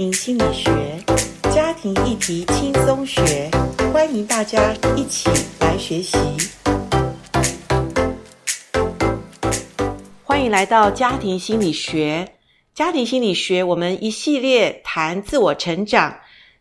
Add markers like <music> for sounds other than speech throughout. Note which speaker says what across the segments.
Speaker 1: 庭心理学，家庭议题轻松学，欢迎大家一起来学习。欢迎来到家庭心理学。家庭心理学，我们一系列谈自我成长，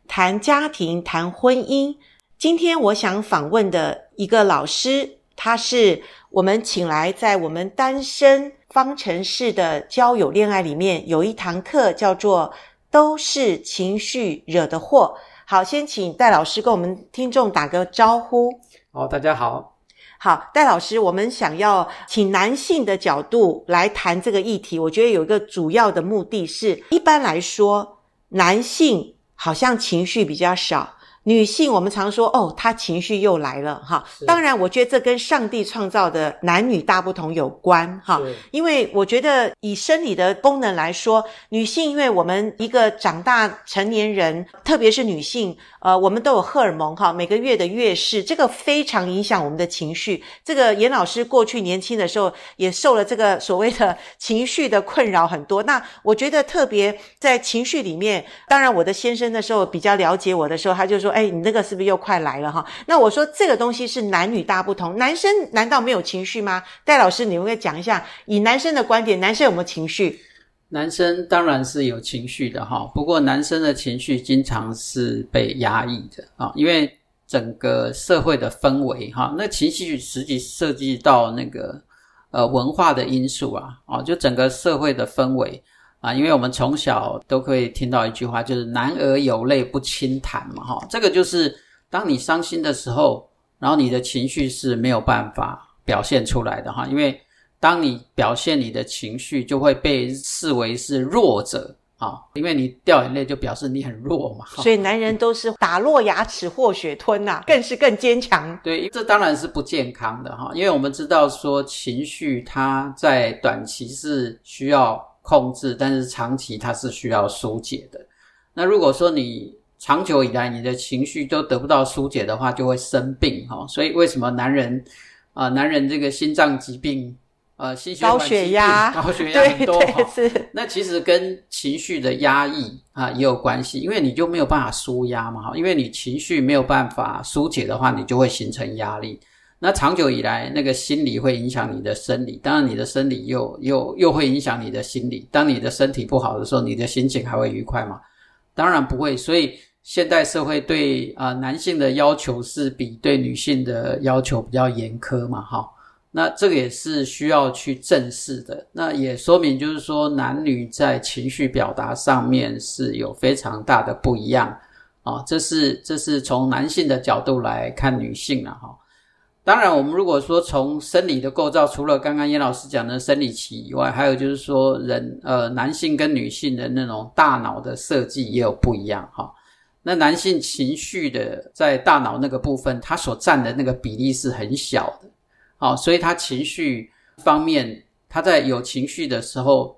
Speaker 1: 谈家庭，谈婚姻。今天我想访问的一个老师，他是我们请来在我们单身方程式的交友恋爱里面有一堂课叫做“都是情绪惹的祸”。好，先请戴老师跟我们听众打个招呼。
Speaker 2: 好，大家好。
Speaker 1: 好，戴老师，我们想要请男性的角度来谈这个议题。我觉得有一个主要的目的是，一般来说，男性好像情绪比较少。女性，我们常说哦，她情绪又来了哈。当然，我觉得这跟上帝创造的男女大不同有关哈。因为我觉得以生理的功能来说，女性，因为我们一个长大成年人，特别是女性，呃，我们都有荷尔蒙哈，每个月的月事，这个非常影响我们的情绪。这个严老师过去年轻的时候也受了这个所谓的情绪的困扰很多。那我觉得特别在情绪里面，当然我的先生那时候比较了解我的时候，他就说。哎，你那个是不是又快来了哈？那我说这个东西是男女大不同，男生难道没有情绪吗？戴老师，你会讲一下，以男生的观点，男生有没有情绪？
Speaker 2: 男生当然是有情绪的哈，不过男生的情绪经常是被压抑的啊，因为整个社会的氛围哈，那情绪实际涉及到那个呃文化的因素啊，啊，就整个社会的氛围。啊，因为我们从小都可以听到一句话，就是“男儿有泪不轻弹”嘛，哈，这个就是当你伤心的时候，然后你的情绪是没有办法表现出来的哈，因为当你表现你的情绪，就会被视为是弱者啊，因为你掉眼泪就表示你很弱嘛，
Speaker 1: 所以男人都是打落牙齿或血吞呐，更是更坚强。
Speaker 2: 对，这当然是不健康的哈，因为我们知道说情绪它在短期是需要。控制，但是长期它是需要疏解的。那如果说你长久以来你的情绪都得不到疏解的话，就会生病哈。所以为什么男人啊、呃，男人这个心脏疾病、呃，心血管疾病、高血压、高血压很多 <laughs> 哈。那其实跟情绪的压抑啊也有关系，因为你就没有办法舒压嘛哈。因为你情绪没有办法疏解的话，你就会形成压力。那长久以来，那个心理会影响你的生理，当然你的生理又又又会影响你的心理。当你的身体不好的时候，你的心情还会愉快吗？当然不会。所以现代社会对啊、男性的要求是比对女性的要求比较严苛嘛，哈。那这个也是需要去正视的。那也说明就是说，男女在情绪表达上面是有非常大的不一样啊。这是这是从男性的角度来看女性了哈。当然，我们如果说从生理的构造，除了刚刚严老师讲的生理期以外，还有就是说人呃男性跟女性的那种大脑的设计也有不一样哈。那男性情绪的在大脑那个部分，它所占的那个比例是很小的，好，所以他情绪方面，他在有情绪的时候，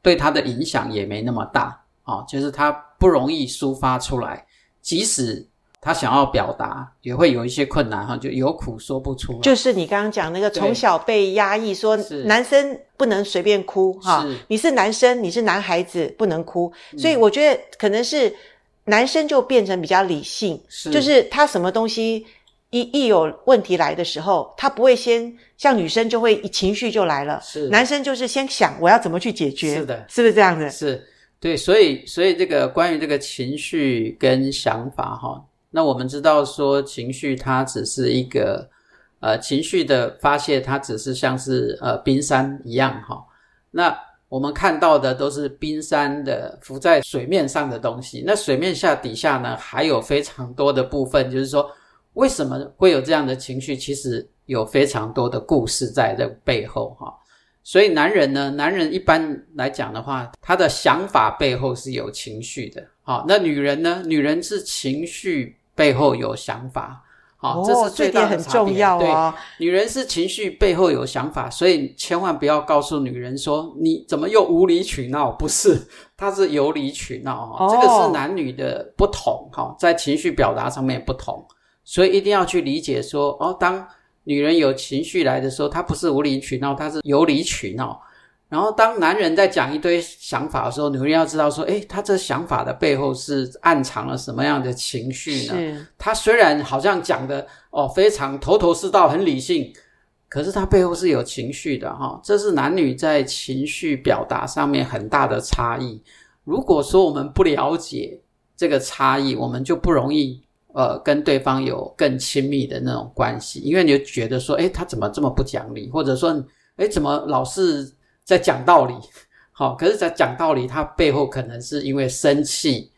Speaker 2: 对他的影响也没那么大啊，就是他不容易抒发出来，即使。他想要表达也会有一些困难哈，就有苦说不出。
Speaker 1: 就是你刚刚讲那个从小被压抑，说男生不能随便哭哈，你是男生，你是男孩子不能哭，所以我觉得可能是男生就变成比较理性，就是他什么东西一一有问题来的时候，他不会先像女生就会情绪就来了，是。男生就是先想我要怎么去解决，是的，是不是这样子？
Speaker 2: 是。对，所以所以这个关于这个情绪跟想法哈。那我们知道说情绪它只是一个，呃，情绪的发泄，它只是像是呃冰山一样哈。那我们看到的都是冰山的浮在水面上的东西。那水面下底下呢，还有非常多的部分，就是说为什么会有这样的情绪？其实有非常多的故事在这背后哈。所以男人呢，男人一般来讲的话，他的想法背后是有情绪的。好，那女人呢？女人是情绪。背后有想法，好、哦，这是最大的差别。
Speaker 1: 很重要哦。
Speaker 2: 对，女人是情绪背后有想法，所以千万不要告诉女人说你怎么又无理取闹，不是，<laughs> 她是有理取闹哈、哦。这个是男女的不同哈，在情绪表达上面不同，所以一定要去理解说哦，当女人有情绪来的时候，她不是无理取闹，她是有理取闹。然后当男人在讲一堆想法的时候，女人要知道说，诶，他这想法的背后是暗藏了什么样的情绪呢？他虽然好像讲的哦非常头头是道，很理性。可是他背后是有情绪的哈，这是男女在情绪表达上面很大的差异。如果说我们不了解这个差异，我们就不容易呃跟对方有更亲密的那种关系，因为你就觉得说，诶，他怎么这么不讲理，或者说，诶，怎么老是在讲道理？好，可是，在讲道理，他背后可能是因为生气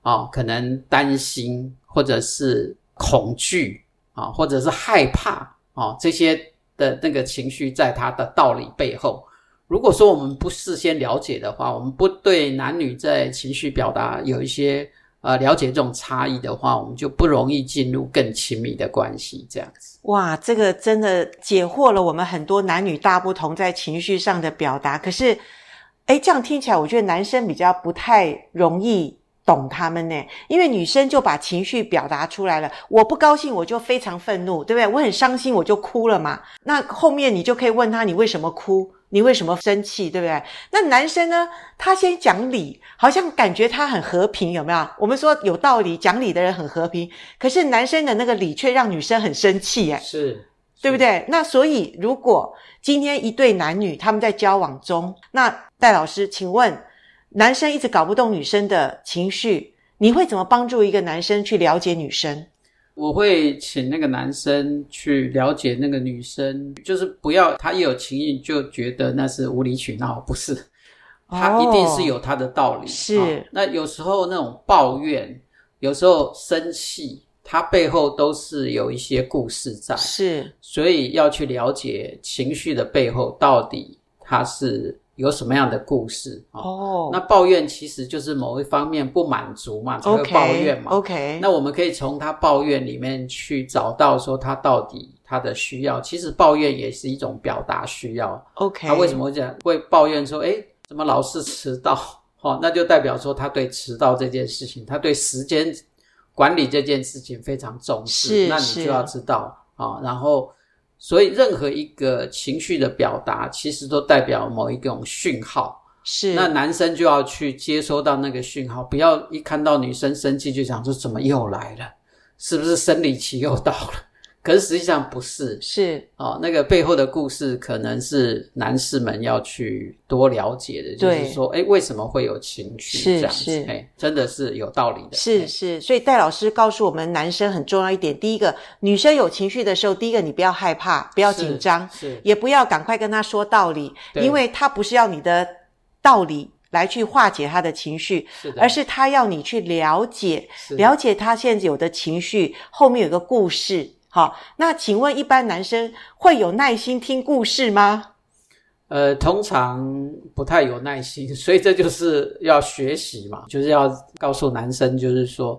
Speaker 2: 啊，可能担心，或者是恐惧啊，或者是害怕啊，这些。的那个情绪在他的道理背后，如果说我们不事先了解的话，我们不对男女在情绪表达有一些呃了解这种差异的话，我们就不容易进入更亲密的关系。这样子，
Speaker 1: 哇，这个真的解惑了我们很多男女大不同在情绪上的表达。可是，诶，这样听起来，我觉得男生比较不太容易。懂他们呢，因为女生就把情绪表达出来了。我不高兴，我就非常愤怒，对不对？我很伤心，我就哭了嘛。那后面你就可以问他，你为什么哭？你为什么生气？对不对？那男生呢？他先讲理，好像感觉他很和平，有没有？我们说有道理，讲理的人很和平，可是男生的那个理却让女生很生气，诶
Speaker 2: 是，是
Speaker 1: 对不对？那所以，如果今天一对男女他们在交往中，那戴老师，请问。男生一直搞不懂女生的情绪，你会怎么帮助一个男生去了解女生？
Speaker 2: 我会请那个男生去了解那个女生，就是不要他一有情绪就觉得那是无理取闹，不是，他一定是有他的道理。
Speaker 1: 哦、是、
Speaker 2: 哦，那有时候那种抱怨，有时候生气，他背后都是有一些故事在。
Speaker 1: 是，
Speaker 2: 所以要去了解情绪的背后到底他是。有什么样的故事哦，oh. 那抱怨其实就是某一方面不满足嘛，才会抱怨嘛。
Speaker 1: OK，, okay.
Speaker 2: 那我们可以从他抱怨里面去找到说他到底他的需要。其实抱怨也是一种表达需要。
Speaker 1: OK，
Speaker 2: 他为什么会这样？会抱怨说，哎，怎么老是迟到？哦，那就代表说他对迟到这件事情，他对时间管理这件事情非常重视。
Speaker 1: 是，
Speaker 2: 那你就要知道啊、哦，然后。所以，任何一个情绪的表达，其实都代表某一种讯号。
Speaker 1: 是，
Speaker 2: 那男生就要去接收到那个讯号，不要一看到女生生气就想说怎么又来了，是不是生理期又到了？可是实际上不是，
Speaker 1: 是。
Speaker 2: 哦，那个背后的故事可能是男士们要去多了解的，就是说，哎，为什么会有情绪这样子？是。是，哎，真的是有道理的。
Speaker 1: 是是，所以戴老师告诉我们，男生很重要一点，第一个，女生有情绪的时候，第一个你不要害怕，不要紧张，
Speaker 2: 是，是。
Speaker 1: 也不要赶快跟他说道理，因为他不是要你的道理来去化解他的情绪，
Speaker 2: 是的，
Speaker 1: 而是他要你去了解，了解他现在有的情绪后面有个故事。好，那请问一般男生会有耐心听故事吗？
Speaker 2: 呃，通常不太有耐心，所以这就是要学习嘛，就是要告诉男生，就是说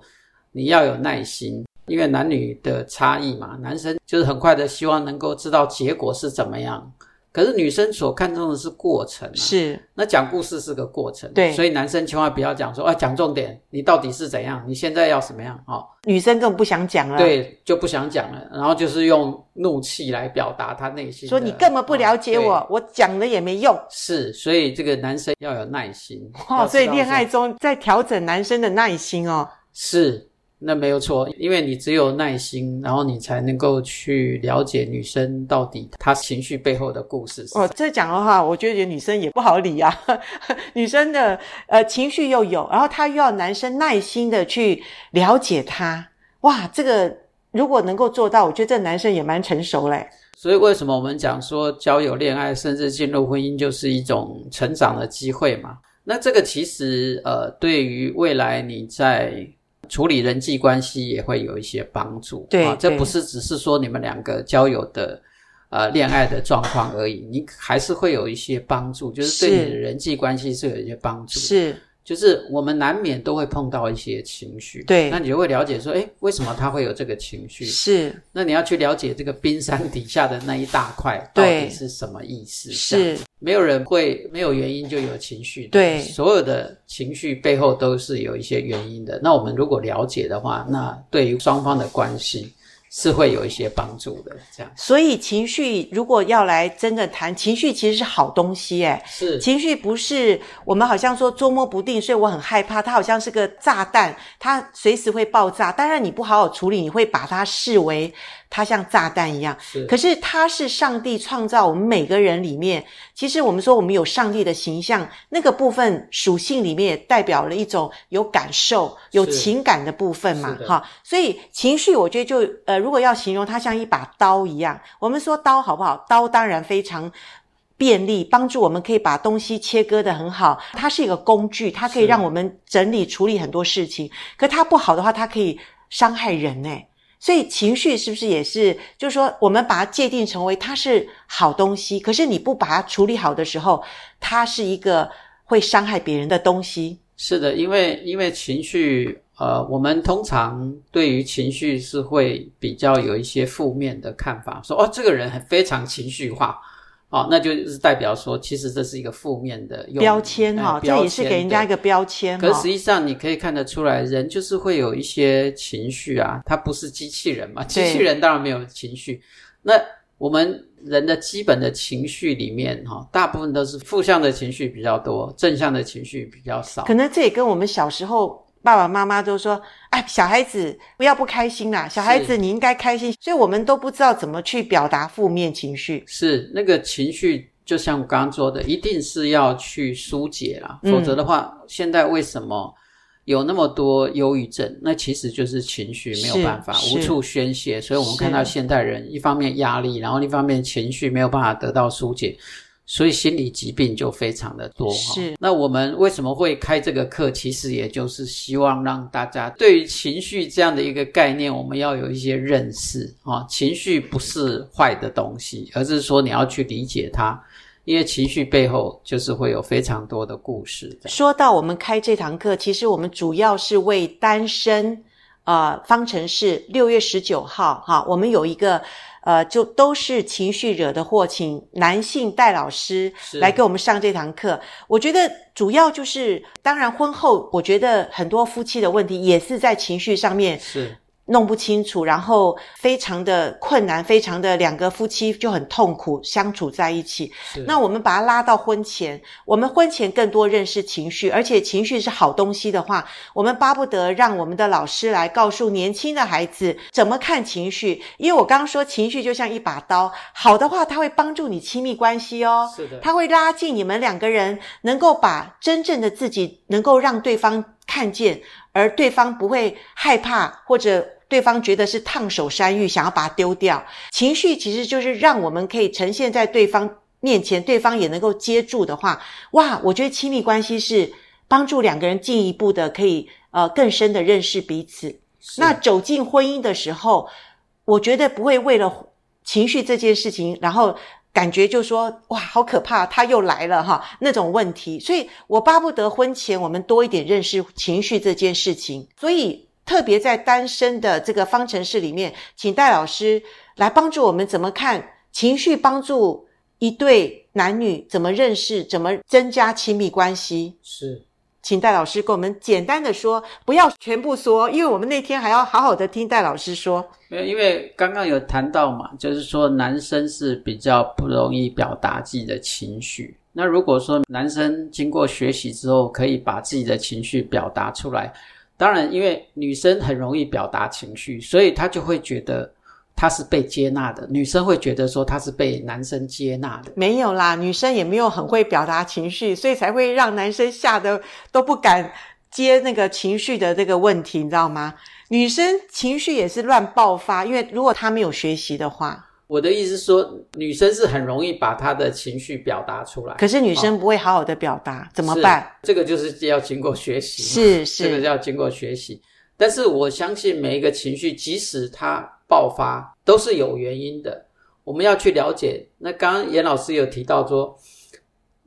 Speaker 2: 你要有耐心，因为男女的差异嘛，男生就是很快的希望能够知道结果是怎么样。可是女生所看重的是过程，啊，
Speaker 1: 是那
Speaker 2: 讲故事是个过程，
Speaker 1: 对，
Speaker 2: 所以男生千万不要讲说，哎，讲重点，你到底是怎样？你现在要什么样？哦，
Speaker 1: 女生更不想讲了，
Speaker 2: 对，就不想讲了，然后就是用怒气来表达他内心，
Speaker 1: 说你根本不了解我，哦，我讲了也没用。
Speaker 2: 是，所以这个男生要有耐心。
Speaker 1: 哦，所以恋爱中在调整男生的耐心哦。
Speaker 2: 是。那没有错，因为你只有耐心，然后你才能够去了解女生到底她情绪背后的故事。
Speaker 1: 哦，这讲的话，我觉得女生也不好理啊。<laughs> 女生的呃情绪又有，然后她又要男生耐心的去了解她。哇，这个如果能够做到，我觉得这男生也蛮成熟嘞。
Speaker 2: 所以为什么我们讲说交友、恋爱，甚至进入婚姻，就是一种成长的机会嘛？那这个其实呃，对于未来你在处理人际关系也会有一些帮助，
Speaker 1: 对，
Speaker 2: 啊，这不是只是说你们两个交友的，呃，恋爱的状况而已，你还是会有一些帮助，就是对你的人际关系是有一些帮助，
Speaker 1: 是。
Speaker 2: 就是我们难免都会碰到一些情绪，
Speaker 1: 对，
Speaker 2: 那你就会了解说，哎，为什么他会有这个情绪？
Speaker 1: 是，
Speaker 2: 那你要去了解这个冰山底下的那一大块到底是什么意思？
Speaker 1: 是，
Speaker 2: 没有人会没有原因就有情绪，
Speaker 1: 对，
Speaker 2: 所有的情绪背后都是有一些原因的。那我们如果了解的话，那对于双方的关系是会有一些帮助的，这样。
Speaker 1: 所以情绪如果要来真的谈情绪，其实是好东西，哎
Speaker 2: 是
Speaker 1: 情绪不是我们好像说捉摸不定，所以我很害怕，它好像是个炸弹，它随时会爆炸。当然你不好好处理，你会把它视为它像炸弹一样。
Speaker 2: 是，
Speaker 1: 可是它是上帝创造我们每个人里面，其实我们说我们有上帝的形象，那个部分属性里面也代表了一种有感受、有情感的部分嘛，哈。所以情绪，我觉得就呃。如果要形容它像一把刀一样，我们说刀好不好？刀当然非常便利，帮助我们可以把东西切割得很好。它是一个工具，它可以让我们整理处理很多事情。可它不好的话，它可以伤害人诶。所以情绪是不是也是？就是说，我们把它界定成为它是好东西，可是你不把它处理好的时候，它是一个会伤害别人的东西。
Speaker 2: 是的，因为因为情绪。呃，我们通常对于情绪是会比较有一些负面的看法，说哦，这个人很非常情绪化，哦，那就是代表说，其实这是一个负面的
Speaker 1: 标签哈、哦，这也是给人家一个标签。
Speaker 2: 可是实际上你可以看得出来，人就是会有一些情绪啊，他不是机器人嘛，机器人当然没有情绪。那我们人的基本的情绪里面哈，大部分都是负向的情绪比较多，正向的情绪比较少。
Speaker 1: 可能这也跟我们小时候。爸爸妈妈都说：“哎，小孩子不要不开心啦，小孩子你应该开心。”所以，我们都不知道怎么去表达负面情绪。
Speaker 2: 是那个情绪，就像我刚刚说的，一定是要去疏解啦，嗯、否则的话，现在为什么有那么多忧郁症？那其实就是情绪没有办法无处宣泄。所以我们看到现代人一方面压力，然后另一方面情绪没有办法得到疏解。所以心理疾病就非常的多。
Speaker 1: 是，
Speaker 2: 那我们为什么会开这个课？其实也就是希望让大家对于情绪这样的一个概念，我们要有一些认识啊。情绪不是坏的东西，而是说你要去理解它，因为情绪背后就是会有非常多的故事。
Speaker 1: 说到我们开这堂课，其实我们主要是为单身呃方程式六月十九号哈，我们有一个。呃，就都是情绪惹的祸，请男性戴老师来给我们上这堂课。我觉得主要就是，当然婚后，我觉得很多夫妻的问题也是在情绪上面。
Speaker 2: 是。
Speaker 1: 弄不清楚，然后非常的困难，非常的两个夫妻就很痛苦相处在一起。那我们把它拉到婚前，我们婚前更多认识情绪，而且情绪是好东西的话，我们巴不得让我们的老师来告诉年轻的孩子怎么看情绪。因为我刚刚说情绪就像一把刀，好的话它会帮助你亲密关系哦，
Speaker 2: 是的，
Speaker 1: 它会拉近你们两个人，能够把真正的自己能够让对方看见。而对方不会害怕，或者对方觉得是烫手山芋，想要把它丢掉。情绪其实就是让我们可以呈现在对方面前，对方也能够接住的话，哇！我觉得亲密关系是帮助两个人进一步的，可以呃更深的认识彼此。那走进婚姻的时候，我觉得不会为了情绪这件事情，然后。感觉就说哇，好可怕，他又来了哈，那种问题，所以我巴不得婚前我们多一点认识情绪这件事情。所以特别在单身的这个方程式里面，请戴老师来帮助我们怎么看情绪，帮助一对男女怎么认识，怎么增加亲密关系。
Speaker 2: 是。
Speaker 1: 请戴老师跟我们简单的说，不要全部说，因为我们那天还要好好的听戴老师说。
Speaker 2: 因为刚刚有谈到嘛，就是说男生是比较不容易表达自己的情绪。那如果说男生经过学习之后，可以把自己的情绪表达出来，当然，因为女生很容易表达情绪，所以她就会觉得。他是被接纳的，女生会觉得说她是被男生接纳的。
Speaker 1: 没有啦，女生也没有很会表达情绪，所以才会让男生吓得都不敢接那个情绪的这个问题，你知道吗？女生情绪也是乱爆发，因为如果她没有学习的话，
Speaker 2: 我的意思是说，女生是很容易把她的情绪表达出来，
Speaker 1: 可是女生不会好好的表达，哦、怎么办？
Speaker 2: 这个就是要经过学习，
Speaker 1: 是是，
Speaker 2: 这个要经过学习。但是我相信每一个情绪，即使它爆发，都是有原因的。我们要去了解。那刚刚严老师有提到说，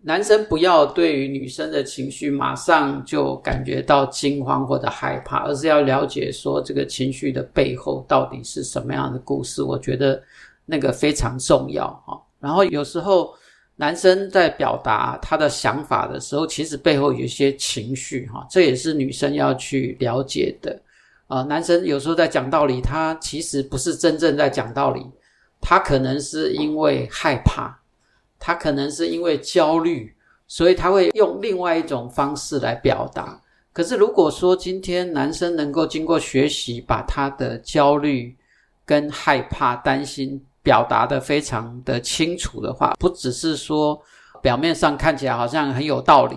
Speaker 2: 男生不要对于女生的情绪马上就感觉到惊慌或者害怕，而是要了解说这个情绪的背后到底是什么样的故事。我觉得那个非常重要哈。然后有时候男生在表达他的想法的时候，其实背后有一些情绪哈，这也是女生要去了解的。呃，男生有时候在讲道理，他其实不是真正在讲道理，他可能是因为害怕，他可能是因为焦虑，所以他会用另外一种方式来表达。可是如果说今天男生能够经过学习，把他的焦虑跟害怕、担心表达得非常的清楚的话，不只是说表面上看起来好像很有道理。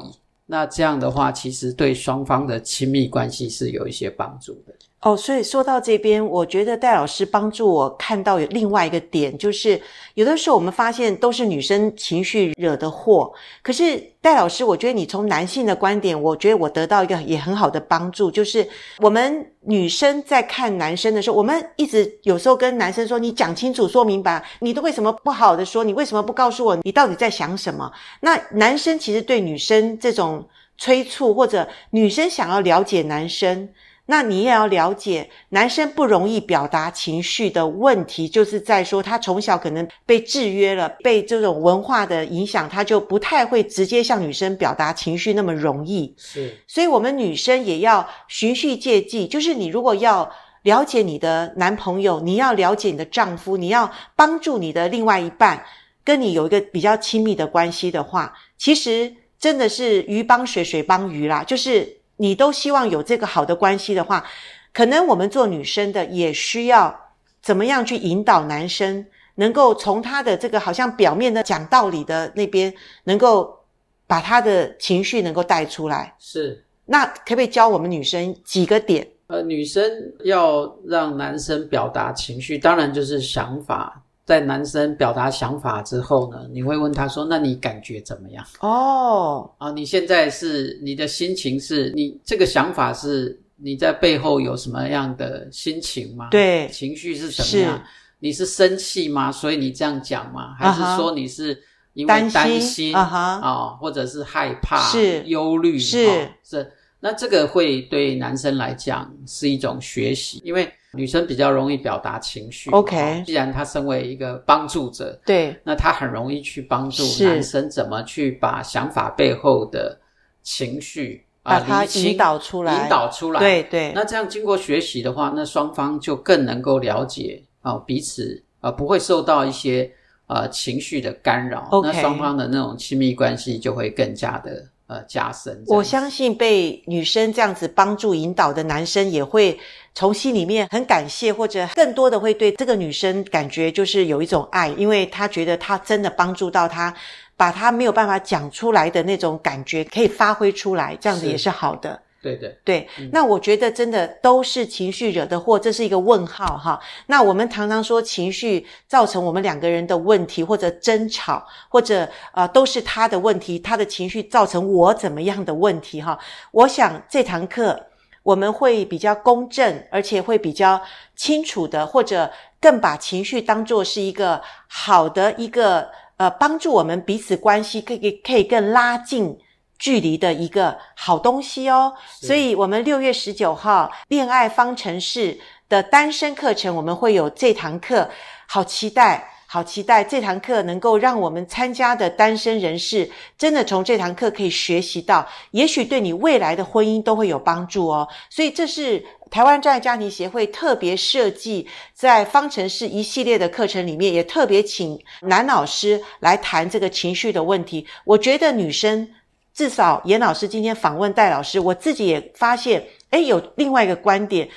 Speaker 2: 那这样的话，其实对双方的亲密关系是有一些帮助的。
Speaker 1: 哦，所以说到这边，我觉得戴老师帮助我看到有另外一个点，就是有的时候我们发现都是女生情绪惹的祸。可是戴老师，我觉得你从男性的观点，我觉得我得到一个也很好的帮助，就是我们女生在看男生的时候，我们一直有时候跟男生说：“你讲清楚，说明白，你都为什么不好的说？你为什么不告诉我你到底在想什么？”那男生其实对女生这种催促，或者女生想要了解男生。那你也要了解，男生不容易表达情绪的问题，就是在说他从小可能被制约了，被这种文化的影响，他就不太会直接向女生表达情绪那么容易。
Speaker 2: 是，
Speaker 1: 所以我们女生也要循序渐进，就是你如果要了解你的男朋友，你要了解你的丈夫，你要帮助你的另外一半，跟你有一个比较亲密的关系的话，其实真的是鱼帮水，水帮鱼啦，就是。你都希望有这个好的关系的话，可能我们做女生的也需要怎么样去引导男生，能够从他的这个好像表面的讲道理的那边，能够把他的情绪能够带出来。
Speaker 2: 是，
Speaker 1: 那可不可以教我们女生几个点？
Speaker 2: 呃，女生要让男生表达情绪，当然就是想法。在男生表达想法之后呢，你会问他说：“那你感觉怎么样？”
Speaker 1: 哦，
Speaker 2: 啊，你现在是你的心情是你这个想法是你在背后有什么样的心情吗？
Speaker 1: 对，
Speaker 2: 情绪是什么样？是你是生气吗？所以你这样讲吗？还是说你是因为担心啊？啊，或者是害怕、是忧虑？是是，那这个会对男生来讲是一种学习，因为。女生比较容易表达情绪
Speaker 1: ，OK。
Speaker 2: 既然她身为一个帮助者，
Speaker 1: 对，
Speaker 2: 那她很容易去帮助男生怎么去把想法背后的情绪
Speaker 1: 把它引导出来，
Speaker 2: 引导出来。
Speaker 1: 对对。
Speaker 2: 那这样经过学习的话，那双方就更能够了解啊彼此啊，不会受到一些呃情绪的干扰。
Speaker 1: OK。
Speaker 2: 那双方的那种亲密关系就会更加的。呃，加深。
Speaker 1: 我相信被女生这样子帮助引导的男生，也会从心里面很感谢，或者更多的会对这个女生感觉就是有一种爱，因为他觉得他真的帮助到他，把他没有办法讲出来的那种感觉可以发挥出来，这样子也是好的。
Speaker 2: 对对
Speaker 1: 对，那我觉得真的都是情绪惹的祸，这是一个问号哈。那我们常常说情绪造成我们两个人的问题，或者争吵，或者呃都是他的问题，他的情绪造成我怎么样的问题哈。我想这堂课我们会比较公正，而且会比较清楚的，或者更把情绪当做是一个好的一个呃帮助我们彼此关系可以可以更拉近。距离的一个好东西哦，所以我们六月十九号恋爱方程式的单身课程，我们会有这堂课，好期待，好期待这堂课能够让我们参加的单身人士真的从这堂课可以学习到，也许对你未来的婚姻都会有帮助哦。所以这是台湾专业家庭协会特别设计在方程式一系列的课程里面，也特别请男老师来谈这个情绪的问题。我觉得女生。至少严老师今天访问戴老师，我自己也发现，诶，有另外一个观点，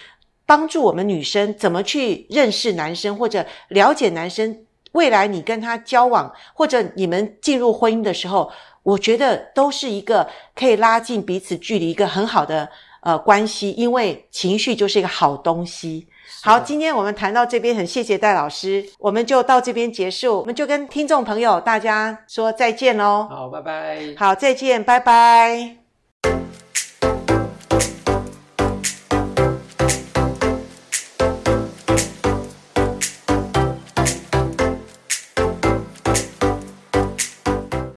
Speaker 1: 帮助我们女生怎么去认识男生，或者了解男生。未来你跟他交往，或者你们进入婚姻的时候，我觉得都是一个可以拉近彼此距离一个很好的呃关系，因为情绪就是一个好东西。好，今天我们谈到这边，很谢谢戴老师，我们就到这边结束，我们就跟听众朋友大家说再见喽。
Speaker 2: 好，拜拜。
Speaker 1: 好，再见，拜拜。